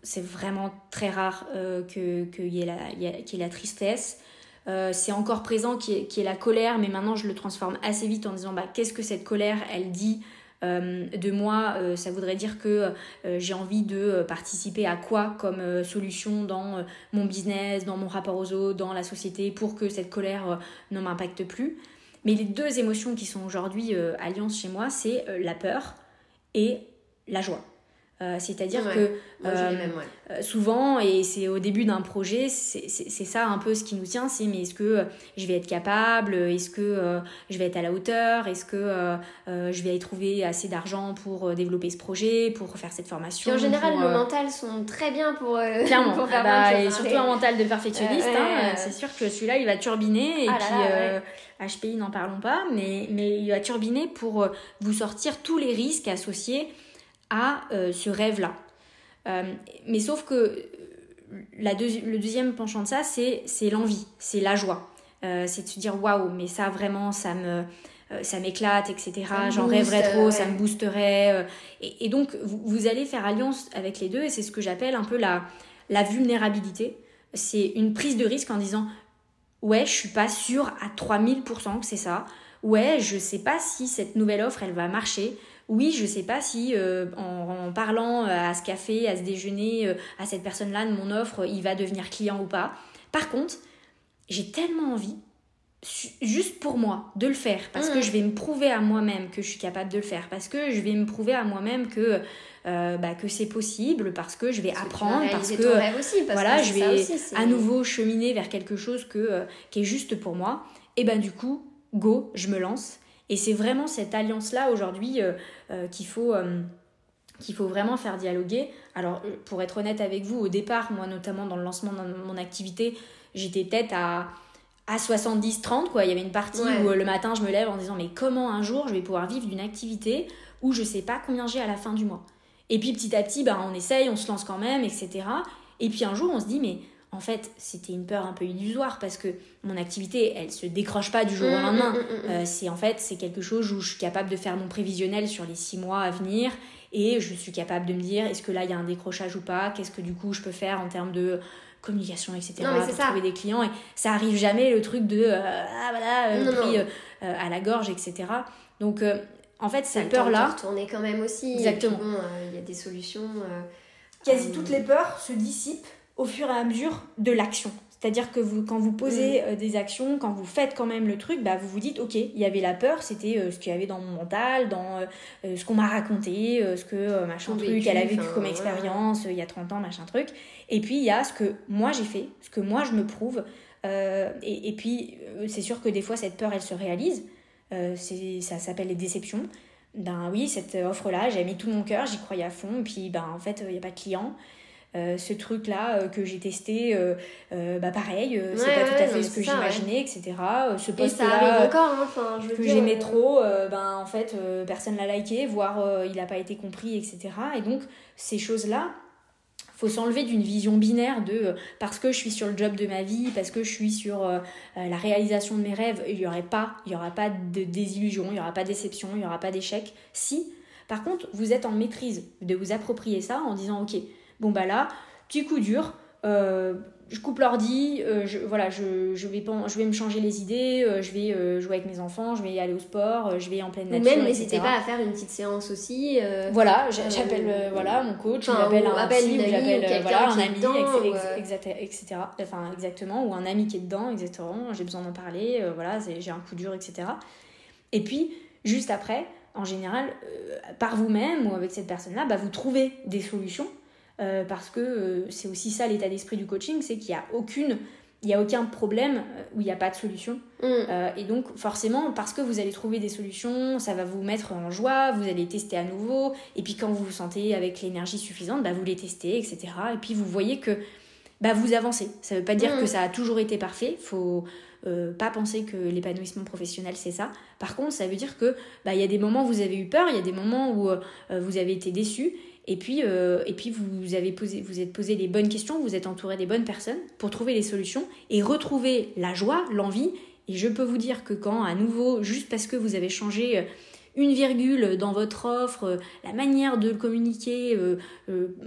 c'est vraiment très rare qu'il y ait la tristesse. Euh, c'est encore présent y ait la colère, mais maintenant je le transforme assez vite en disant bah, qu'est-ce que cette colère elle dit de moi, ça voudrait dire que j'ai envie de participer à quoi comme solution dans mon business, dans mon rapport aux autres, dans la société, pour que cette colère ne m'impacte plus. Mais les deux émotions qui sont aujourd'hui alliance chez moi, c'est la peur et la joie. Euh, c'est-à-dire que euh, euh, souvent, et c'est au début d'un projet, c'est ça un peu ce qui nous tient, c'est mais est-ce que je vais être capable, est-ce que je vais être à la hauteur, est-ce que je vais y trouver assez d'argent pour développer ce projet, pour faire cette formation. en général, nos mentales sont très bien pour, Clairement. pour faire ah bah, Et surtout un mental de perfectionniste, hein, c'est sûr que celui-là, il va turbiner, et ah puis HPI, n'en parlons pas, mais, mais il va turbiner pour vous sortir tous les risques associés à euh, ce rêve-là. Euh, mais sauf que euh, la le deuxième penchant de ça, c'est l'envie, c'est la joie. c'est de se dire waouh, mais ça vraiment, ça me ça m'éclate, etc. J'en rêverais trop, ça me boosterait. Et, donc, vous, vous, allez faire alliance avec les deux, et c'est ce que j'appelle un peu la, la vulnérabilité. C'est une prise de risque en disant Ouais, je suis pas sûre à 3000% que c'est ça. Ouais, je sais pas si cette nouvelle offre, elle va marcher oui, je sais pas si euh, en, parlant euh, à ce café, à ce déjeuner, euh, à cette personne-là de mon offre, il va devenir client ou pas. Par contre, j'ai tellement envie, juste pour moi, de le faire, parce que mmh. je vais me prouver à moi-même que je suis capable de le faire, parce que je vais me prouver à moi-même que bah, que c'est possible, parce que je vais apprendre, parce que aussi, voilà, je vais à nouveau cheminer vers quelque chose que, qui est juste pour moi. Et ben du coup, go, je me lance. Et c'est vraiment cette alliance-là aujourd'hui euh, euh, qu'il faut, euh, qu'il faut vraiment faire dialoguer. Alors, pour être honnête avec vous, au départ, moi notamment dans le lancement de mon activité, j'étais peut-être à, à 70-30. Quoi. Il y avait une partie où le matin, je me lève en disant Mais comment un jour je vais pouvoir vivre d'une activité où je sais pas combien j'ai à la fin du mois? Et puis petit à petit, ben, on essaye, on se lance quand même, etc. Et puis un jour, on se dit Mais en fait, c'était une peur un peu illusoire parce que mon activité, elle se décroche pas du jour au mmh, lendemain. Mmh, mmh, euh, c'est en fait, c'est quelque chose où je suis capable de faire mon prévisionnel sur les six mois à venir et je suis capable de me dire est-ce que là il y a un décrochage ou pas? Qu'est-ce que du coup je peux faire en termes de communication, etc. pour trouver des clients? Et ça arrive jamais le truc de euh, ah voilà euh, prix à la gorge, etc. Donc en fait, cette peur là. Retourner quand même aussi. Exactement. Il y a des solutions. Quasi toutes les peurs se dissipent au fur et à mesure de l'action. C'est-à-dire que vous, quand vous posez mm. euh, des actions, quand vous faites quand même le truc, bah, vous vous dites, ok, il y avait la peur, c'était euh, ce qu'il y avait dans mon mental, dans euh, ce qu'on m'a raconté, ce que machin truc, elle a vécu comme expérience il y a 30 ans, machin truc. Et puis il y a ce que moi j'ai fait, ce que moi je me prouve. Et, et, puis c'est sûr que des fois cette peur elle se réalise. ça s'appelle les déceptions. Ben oui, cette offre-là, j'ai mis tout mon cœur, j'y croyais à fond, et puis ben en fait il n'y a pas de client. Euh, ce truc là euh, que j'ai testé euh, bah pareil c'est pas tout à fait ce que j'imaginais etc ce post là hein, que j'aimais trop ben en fait personne l'a liké voire il n'a pas été compris etc et donc ces choses là faut s'enlever d'une vision binaire de parce que je suis sur le job de ma vie, parce que je suis sur la réalisation de mes rêves, il n'y aurait pas, il y aura pas de désillusion, il y aura pas de déception, il y aura pas d'échec. Si, par contre, vous êtes en maîtrise de vous approprier ça en disant ok, Bon bah là, petit coup dur, euh, je coupe l'ordi, euh, je, voilà, je, je, vais, je vais me changer les idées, euh, je vais jouer avec mes enfants, je vais aller au sport, je vais en pleine nature. Ou même n'hésitez pas à faire une petite séance aussi. voilà, j'appelle voilà, mon coach, j'appelle un psy, j'appelle voilà, un ami, etc. Enfin, exactement, ou un ami qui est dedans, exactement, j'ai besoin d'en parler, voilà, j'ai un coup dur, etc. Et puis, juste après, en général, par vous-même ou avec cette personne-là, bah, vous trouvez des solutions euh, parce que euh, c'est aussi ça l'état d'esprit du coaching, c'est qu'il n'y a aucune il n'y a aucun problème euh, où il n'y a pas de solution. Mm. et donc, forcément, parce que vous allez trouver des solutions, ça va vous mettre en joie, vous allez tester à nouveau. Et puis, quand vous vous sentez avec l'énergie suffisante, bah, vous les testez, etc. Et puis, vous voyez que bah, vous avancez. Ça ne veut pas dire mm. que ça a toujours été parfait. faut pas penser que l'épanouissement professionnel, c'est ça. Par contre, ça veut dire que bah, il y a des moments où vous avez eu peur, il y a des moments où vous avez été déçu. Et puis, euh, et puis vous avez posé, vous êtes posé les bonnes questions, vous êtes entouré des bonnes personnes pour trouver les solutions et retrouver la joie, l'envie. Et je peux vous dire que quand, à nouveau, juste parce que vous avez changé euh, une virgule dans votre offre, la manière de communiquer,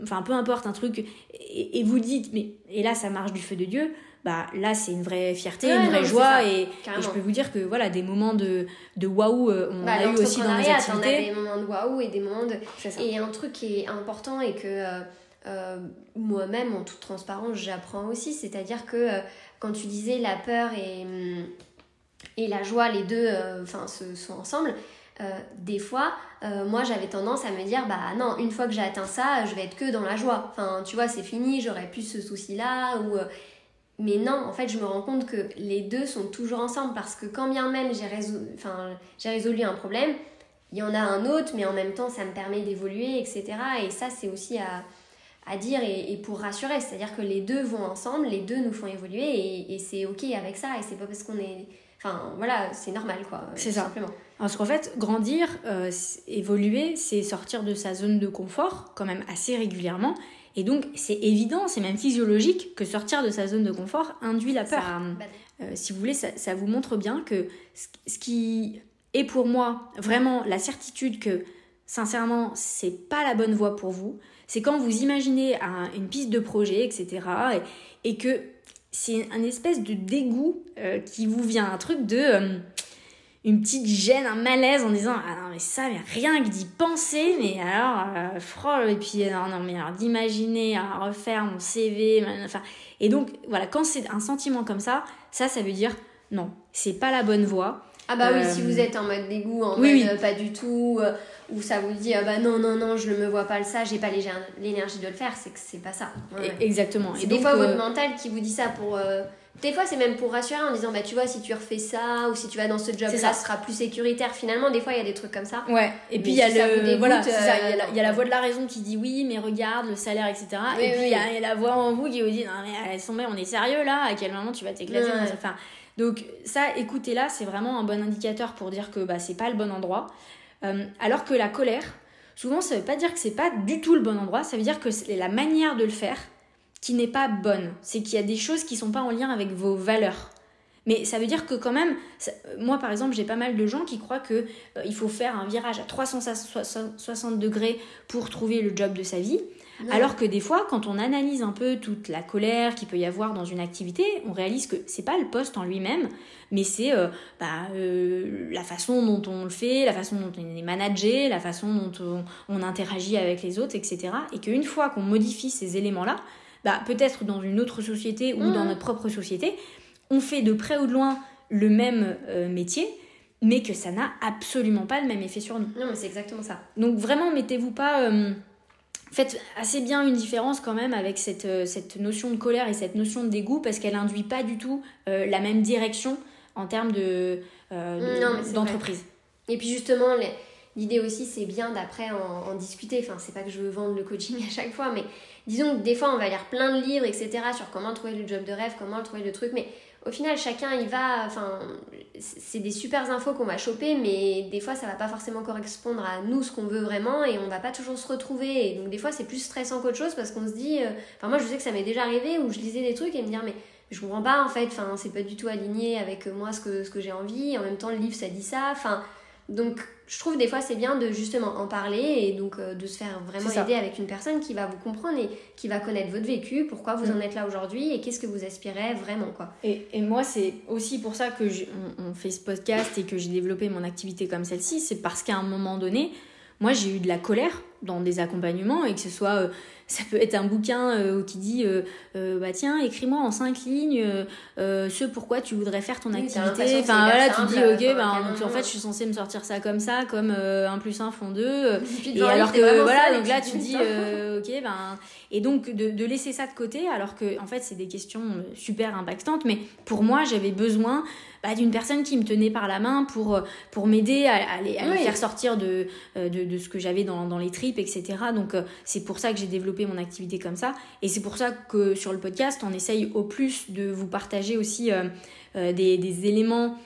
enfin peu importe un truc, et, vous dites mais et là ça marche du feu de Dieu, bah là c'est une vraie fierté, une vraie joie et, je peux vous dire que voilà des moments de de waouh on bah, a eu aussi dans les activités. Des moments de waouh et des moments de et un truc qui est important et que euh, moi-même, en toute transparence, j'apprends aussi. C'est-à-dire que euh, quand tu disais la peur et, hum, et la joie, les deux euh, enfin sont ensemble, des fois, moi j'avais tendance à me dire bah non, une fois que j'ai atteint ça, je vais être que dans la joie. Enfin, tu vois, c'est fini, j'aurais plus ce souci-là. Ou, mais non, en fait, je me rends compte que les deux sont toujours ensemble parce que quand bien même j'ai résolu, résolu un problème, il y en a un autre, mais en même temps, ça me permet d'évoluer, etc. Et ça, c'est aussi à à dire et, pour rassurer. C'est-à-dire que les deux vont ensemble, les deux nous font évoluer et, c'est ok avec ça et c'est pas parce qu'on est. Enfin voilà, c'est normal quoi. C'est ça. Simplement. Parce qu'en fait, grandir, euh, évoluer, c'est sortir de sa zone de confort quand même assez régulièrement. Et donc, c'est évident, c'est même physiologique que sortir de sa zone de confort induit la peur. Euh, si vous voulez, ça, ça, vous montre bien que ce qui est pour moi vraiment la certitude que, sincèrement, c'est pas la bonne voie pour vous, c'est quand vous imaginez une piste de projet, etc. Et, que c'est un espèce de dégoût euh, qui vous vient, un truc de... Euh, une petite gêne, un malaise en disant ah non mais ça mais rien que d'y penser mais alors euh, et puis non, non mais alors d'imaginer à refaire mon CV enfin. Et donc voilà quand c'est un sentiment comme ça ça ça veut dire non c'est pas la bonne voie. Ah bah oui si vous êtes en mode dégoût en mode pas du tout où ça vous dit ah bah non non non je ne me vois pas le ça j'ai pas l'énergie de le faire c'est que c'est pas ça. Exactement. Et des fois votre euh, mental qui vous dit ça pour euh, des fois c'est même pour rassurer en disant bah tu vois si tu refais ça ou si tu vas dans ce job ce sera plus sécuritaire. Finalement des fois il y a des trucs comme ça. Ouais. Et puis il y a le voilà il y, a la voix de la raison qui dit oui mais regarde le salaire etc et puis il y, a la voix en vous qui vous dit non mais elles sont on est sérieux là. À quel moment tu vas t'éclater enfin donc ça écoutez là c'est vraiment un bon indicateur pour dire que bah c'est pas le bon endroit. Euh, alors que la colère, souvent ça veut pas dire que c'est pas du tout le bon endroit, ça veut dire que c'est la manière de le faire qui n'est pas bonne. C'est qu'il y a des choses qui sont pas en lien avec vos valeurs. Mais ça veut dire que quand même, moi par exemple, j'ai pas mal de gens qui croient que euh, il faut faire un virage à 360 degrés pour trouver le job de sa vie. Alors que des fois, quand on analyse un peu toute la colère qu'il peut y avoir dans une activité, on réalise que c'est pas le poste en lui-même, mais c'est euh, bah, euh, la façon dont on le fait, la façon dont on est managé, la façon dont on, interagit avec les autres, etc. Et qu'une fois qu'on modifie ces éléments-là, bah, peut-être dans une autre société ou dans mmh. notre propre société, on fait de près ou de loin le même euh, métier, mais que ça n'a absolument pas le même effet sur nous. Non, mais c'est exactement ça. Donc vraiment, mettez-vous pas faites assez bien une différence quand même avec cette, euh, cette notion de colère et cette notion de dégoût parce qu'elle induit pas du tout euh, la même direction en termes de, euh, d'entreprise. Et puis justement, l'idée aussi, c'est bien d'après en, en, discuter. Enfin, c'est pas que je veux vendre le coaching à chaque fois, mais disons que des fois, on va lire plein de livres, etc., sur comment trouver le job de rêve, comment trouver le truc, mais au final, chacun il va. Enfin, c'est des super infos qu'on va choper, mais des fois, ça va pas forcément correspondre à nous ce qu'on veut vraiment et on va pas toujours se retrouver. Et donc, des fois, c'est plus stressant qu'autre chose parce qu'on se dit. Euh, enfin, moi, je sais que ça m'est déjà arrivé où je lisais des trucs et me dire, mais je comprends pas en fait, enfin, c'est pas du tout aligné avec moi ce que, ce que j'ai envie. En même temps, le livre ça dit ça. Enfin, donc je trouve des fois c'est bien de justement en parler et donc euh, de se faire vraiment aider avec une personne qui va vous comprendre et qui va connaître votre vécu, pourquoi vous en mm. êtes là aujourd'hui et qu'est-ce que vous aspirez vraiment quoi. Et, et moi c'est aussi pour ça que on, fait ce podcast et que j'ai développé mon activité comme celle-ci, c'est parce qu'à un moment donné, moi j'ai eu de la colère dans des accompagnements et que ce soit euh, ça peut être un bouquin euh, qui dit euh, euh, bah tiens écris-moi en cinq lignes ce pourquoi tu voudrais faire ton activité. enfin voilà tu dis ok ben donc en fait je suis censée me sortir ça comme ça comme un plus un font deux et alors que voilà donc là tu dis ok ben et donc de, de, laisser ça de côté alors que en fait c'est des questions super impactantes mais pour moi j'avais besoin bah, d'une personne qui me tenait par la main pour, pour m'aider à, à, à me faire sortir de, de, de ce que j'avais dans, dans les tripes, etc. Donc c'est pour ça que j'ai développé mon activité comme ça. Et c'est pour ça que sur le podcast, on essaye au plus de vous partager aussi euh, euh, des, éléments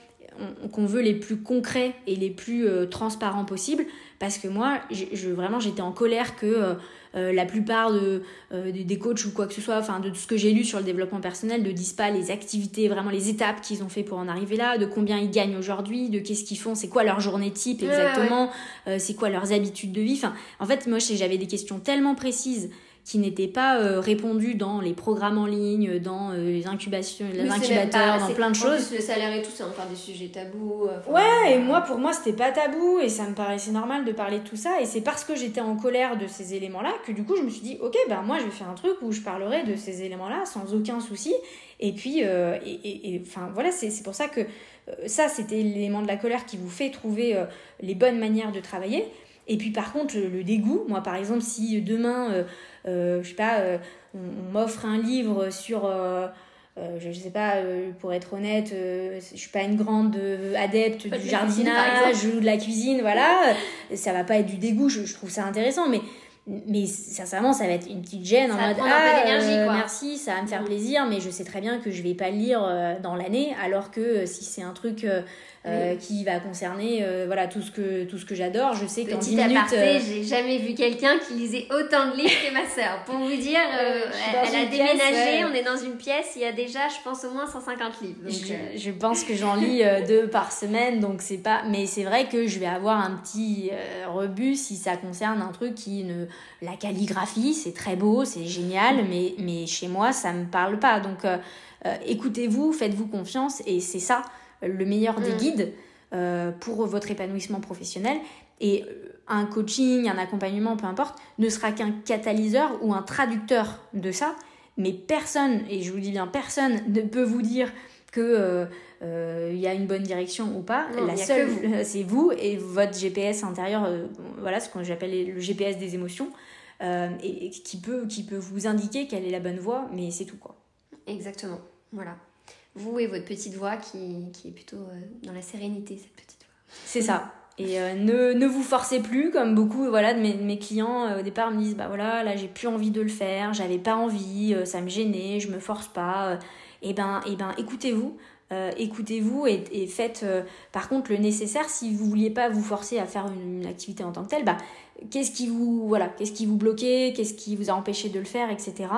qu'on veut les plus concrets et les plus euh, transparents possibles parce que moi, je, vraiment, j'étais en colère que euh, la plupart de, des coachs ou quoi que ce soit, enfin de tout ce que j'ai lu sur le développement personnel, ne disent pas les activités, vraiment les étapes qu'ils ont fait pour en arriver là, de combien ils gagnent aujourd'hui, de qu'est-ce qu'ils font, c'est quoi leur journée type exactement, c'est quoi leurs habitudes de vie. Enfin, en fait, moi, j'avais des questions tellement précises qui n'étaient pas euh, répondues dans les programmes en ligne, dans euh, les incubations, les incubateurs, dans plein de choses. Plus, le salaire et tout, c'est encore des sujets tabous. Euh, ouais, et moi, pour moi, c'était pas tabou et ça me paraissait normal de parler de tout ça. Et c'est parce que j'étais en colère de ces éléments-là que du coup, je me suis dit, ok, ben moi, je vais faire un truc où je parlerai de ces éléments-là sans aucun souci. Et puis, et, enfin, voilà, c'est pour ça que ça, c'était l'élément de la colère qui vous fait trouver les bonnes manières de travailler. Et puis par contre, le, dégoût, moi par exemple, si demain euh, je sais pas, euh, on, m'offre un livre sur... Euh, je sais pas, pour être honnête, je suis pas une grande adepte du jardinage ou de la cuisine, voilà. Ça va pas être du dégoût, je, je trouve ça intéressant, mais mais sincèrement ça va être une petite gêne en mode ah merci ça va me faire plaisir mais je sais très bien que je vais pas le lire dans l'année alors que si c'est un truc euh, qui va concerner euh, voilà tout ce que tout ce que j'adore. Je sais qu'en 10 minutes, euh, j'ai jamais vu quelqu'un qui lisait autant de livres que ma sœur. Pour vous dire, elle, a déménagé, on est dans une pièce, il y a déjà, je pense au moins 150 livres. je, je, pense que j'en lis deux par semaine, donc c'est pas. Mais c'est vrai que je vais avoir un petit rebut si ça concerne un truc qui ne la calligraphie, c'est très beau, c'est génial, mais mais chez moi ça me parle pas. Donc écoutez-vous, faites-vous confiance et c'est ça le meilleur des mm. guides euh, pour votre épanouissement professionnel. Et euh, un coaching, un accompagnement, peu importe, ne sera qu'un catalyseur ou un traducteur de ça. Mais personne, et je vous dis bien personne, ne peut vous dire que euh, y a une bonne direction ou pas. La seule, c'est vous et votre GPS intérieur, voilà ce que j'appelle le GPS des émotions, et, qui, peut, qui peut vous indiquer quelle est la bonne voie, mais c'est tout quoi. Exactement, voilà vous et votre petite voix qui, qui est plutôt euh, dans la sérénité, cette petite voix. C'est ça. Et euh, ne, ne, vous forcez plus, comme beaucoup voilà, de mes, clients euh, au départ me disent bah voilà, là j'ai plus envie de le faire, j'avais pas envie, ça me gênait, je me force pas. et eh ben, et eh ben écoutez-vous, écoutez-vous et, et faites par contre le nécessaire si vous vouliez pas vous forcer à faire une, activité en tant que telle, bah qu'est-ce qui vous voilà, qu'est-ce qui vous bloquait, qu'est-ce qui vous a empêché de le faire, etc.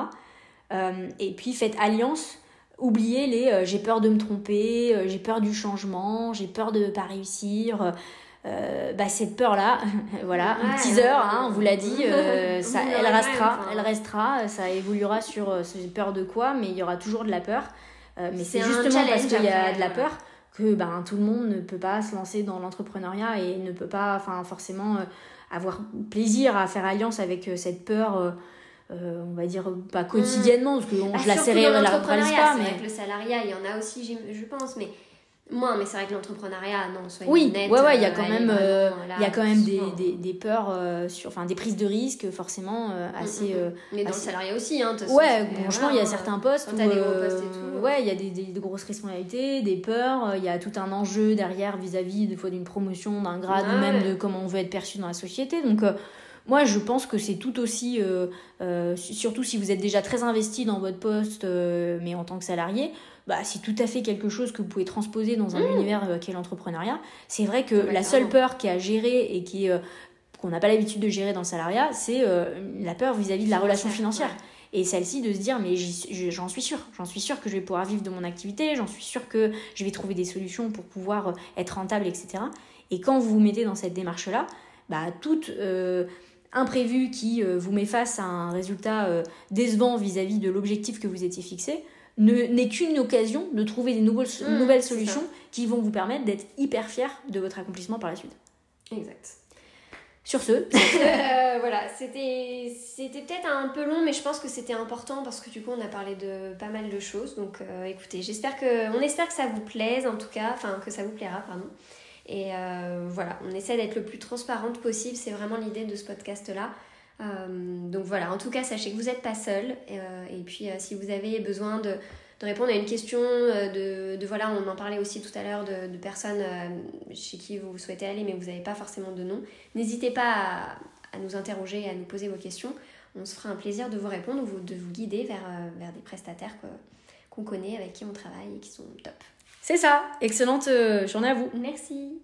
et puis faites alliance Oubliez les euh, j'ai peur de me tromper, euh, j'ai peur du changement, j'ai peur de ne pas réussir. Euh, bah, cette peur-là, voilà, un teaser, hein, on vous l'a dit, ça, elle restera, elle restera, ça évoluera sur ces peurs de quoi, mais il y aura toujours de la peur. mais c'est justement parce qu'il y a de la peur que ben, tout le monde ne peut pas se lancer dans l'entrepreneuriat et ne peut pas forcément avoir plaisir à faire alliance avec cette peur euh, on va dire pas quotidiennement parce que bah, je la série la pas mais c'est vrai que le salariat il y en a aussi je pense mais moins mais c'est vrai que l'entrepreneuriat non soyez oui ouais ouais il y a quand même euh, il y a quand même des, des, des peurs euh, sur enfin des prises de risques forcément mm, assez mm, mm. mais dans le salariat aussi hein ouais franchement il y a certains postes où, tout, ouais il y a des, des, grosses responsabilités des peurs il y a tout un enjeu derrière vis-à-vis des fois d'une promotion d'un grade ou même de comment on veut être perçu dans la société donc moi, je pense que c'est tout aussi, euh, euh, surtout si vous êtes déjà très investi dans votre poste, euh, mais en tant que salarié, bah, c'est tout à fait quelque chose que vous pouvez transposer dans un mmh. univers qui est l'entrepreneuriat. C'est vrai que la seule peur qui a géré et qui qu'on n'a pas l'habitude de gérer dans le salariat, c'est la peur vis-à-vis de la relation financière. Et celle-ci de se dire, mais j'en suis sûre, j'en suis sûre que je vais pouvoir vivre de mon activité, j'en suis sûre que je vais trouver des solutions pour pouvoir être rentable, etc. Et quand vous vous mettez dans cette démarche-là, bah, toute imprévu qui euh, vous met face à un résultat euh, décevant vis-à-vis de l'objectif que vous étiez fixé, n'est qu'une occasion de trouver des nouvelles, mmh, nouvelles solutions qui vont vous permettre d'être hyper fier de votre accomplissement par la suite. Exact. Sur ce, euh, voilà, c'était c'était peut-être un peu long, mais je pense que c'était important parce que du coup on a parlé de pas mal de choses. Donc écoutez, j'espère que on espère que ça vous plaise en tout cas, enfin que ça vous plaira, pardon. Et euh, voilà, on essaie d'être le plus transparente possible, c'est vraiment l'idée de ce podcast-là. Euh, donc voilà, en tout cas, sachez que vous n'êtes pas seul. Euh, et puis, si vous avez besoin de, de, répondre à une question, de, de, voilà, on en parlait aussi tout à l'heure de, de, personnes chez qui vous souhaitez aller, mais vous n'avez pas forcément de nom, n'hésitez pas à, à, nous interroger et à nous poser vos questions. On se fera un plaisir de vous répondre ou de vous guider vers, vers des prestataires qu'on connaît, avec qui on travaille et qui sont top. C'est ça. Excellente euh, journée à vous. Merci.